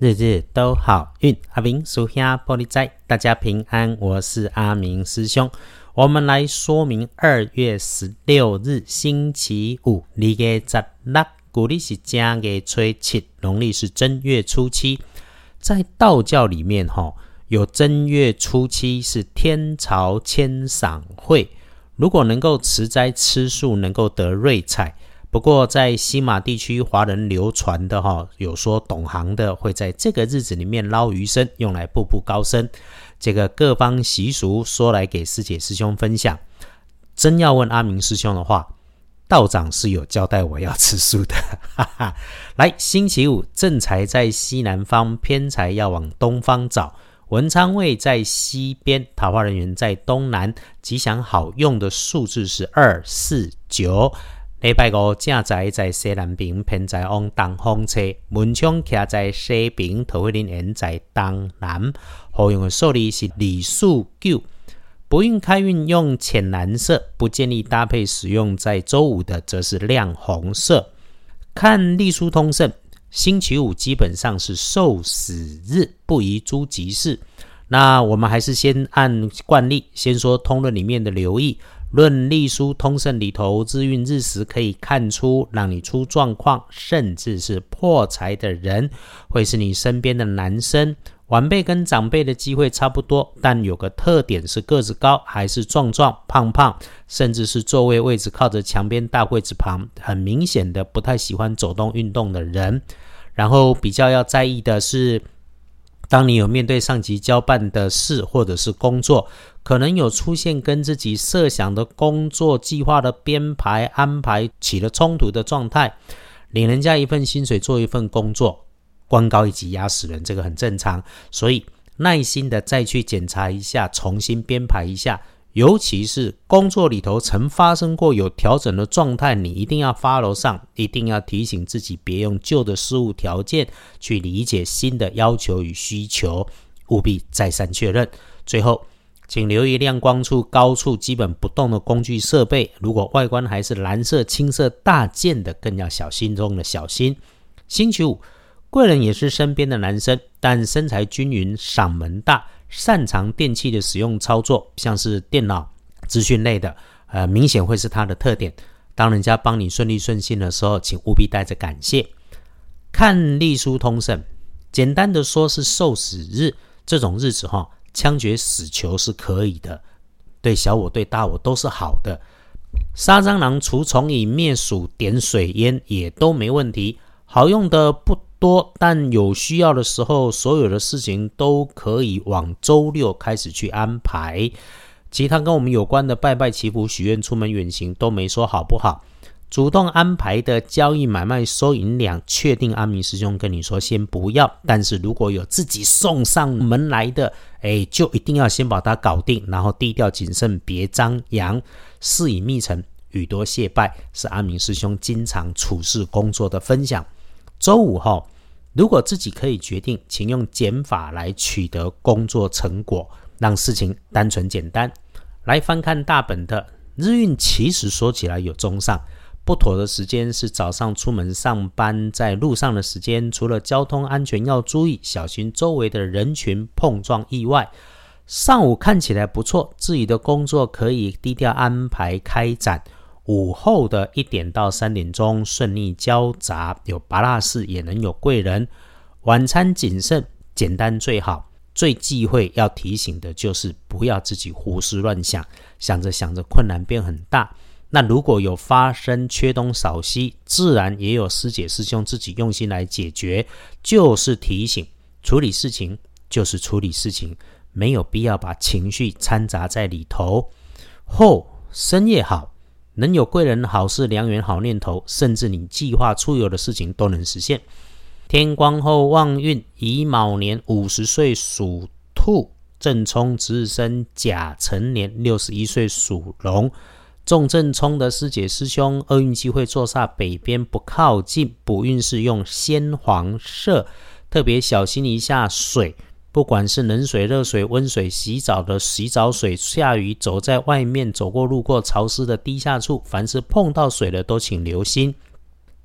日日都好运。阿明属下玻璃仔，大家平安。我是阿明师兄。我们来说明二月十六日星期五，二月十六，古历是正月初七，农历是正月初七。在道教里面，哈，有正月初七是天朝千赏会，如果能够持斋吃素，能够得瑞彩。不过，在西马地区，华人流传的哈，有说懂行的会在这个日子里面捞鱼生，用来步步高升。这个各方习俗说来给师姐师兄分享。真要问阿明师兄的话，道长是有交代我要吃素的。哈哈。来，星期五正财在西南方，偏财要往东方找。文昌位在西边，桃花人员在东南。吉祥好用的数字是二四九。礼拜五正在在西南边，偏在往东风车，门窗徛在西边，桃花林沿在东南。好用的数字是李数九。不运开运用浅蓝色，不建议搭配使用。在周五的则是亮红色。看隶书通胜，星期五基本上是受死日，不宜诸吉事。那我们还是先按惯例，先说通论里面的留意。论隶书通胜里头，日运日时可以看出让你出状况，甚至是破财的人，会是你身边的男生。晚辈跟长辈的机会差不多，但有个特点是个子高，还是壮壮胖胖，甚至是座位位置靠着墙边大柜子旁，很明显的不太喜欢走动运动的人。然后比较要在意的是。当你有面对上级交办的事或者是工作，可能有出现跟自己设想的工作计划的编排安排起了冲突的状态，领人家一份薪水做一份工作，官高一级压死人，这个很正常，所以耐心的再去检查一下，重新编排一下。尤其是工作里头曾发生过有调整的状态，你一定要发楼上，一定要提醒自己，别用旧的事物条件去理解新的要求与需求，务必再三确认。最后，请留意亮光处、高处基本不动的工具设备，如果外观还是蓝色、青色大件的，更要小心中的小心。星期五，贵人也是身边的男生，但身材均匀，嗓门大。擅长电器的使用操作，像是电脑、资讯类的，呃，明显会是他的特点。当人家帮你顺利顺心的时候，请务必带着感谢。看隶书通胜，简单的说是受死日，这种日子哈，枪决死囚是可以的，对小我对大我都是好的。杀蟑螂、除虫蚁、灭鼠、点水烟也都没问题，好用的不。多，但有需要的时候，所有的事情都可以往周六开始去安排。其他跟我们有关的拜拜祈福、许愿、出门远行都没说好不好。主动安排的交易买卖、收银两，确定阿明师兄跟你说先不要。但是如果有自己送上门来的，哎，就一定要先把它搞定，然后低调谨慎，别张扬。事以密成，语多谢拜，是阿明师兄经常处事工作的分享。周五哈，如果自己可以决定，请用减法来取得工作成果，让事情单纯简单。来翻看大本的日运，其实说起来有中上，不妥的时间是早上出门上班在路上的时间，除了交通安全要注意，小心周围的人群碰撞意外。上午看起来不错，自己的工作可以低调安排开展。午后的一点到三点钟顺利交杂，有拔蜡事也能有贵人。晚餐谨慎简单最好。最忌讳要提醒的就是不要自己胡思乱想，想着想着困难变很大。那如果有发生缺东少西，自然也有师姐师兄自己用心来解决。就是提醒处理事情就是处理事情，没有必要把情绪掺杂在里头。后深夜好。能有贵人、好事、良缘、好念头，甚至你计划出游的事情都能实现。天光后旺运，乙卯年五十岁属兔，正冲值日生甲辰年六十一岁属龙。重正冲的师姐师兄，厄运机会坐煞北边不靠近，补运是用鲜黄色，特别小心一下水。不管是冷水、热水、温水洗澡的洗澡水，下雨走在外面走过路过潮湿的低下处，凡是碰到水的都请留心。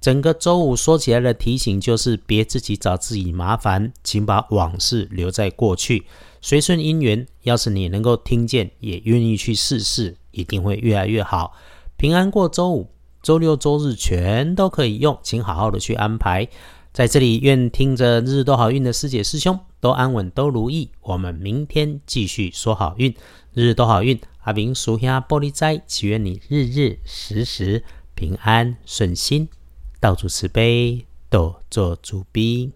整个周五说起来的提醒就是别自己找自己麻烦，请把往事留在过去，随顺因缘。要是你能够听见，也愿意去试试，一定会越来越好。平安过周五、周六、周日全都可以用，请好好的去安排。在这里，愿听着日日都好运的师姐师兄都安稳都如意。我们明天继续说好运，日日都好运。阿明属下玻璃斋，祈愿你日日时时平安顺心。道主慈悲，多做主宾。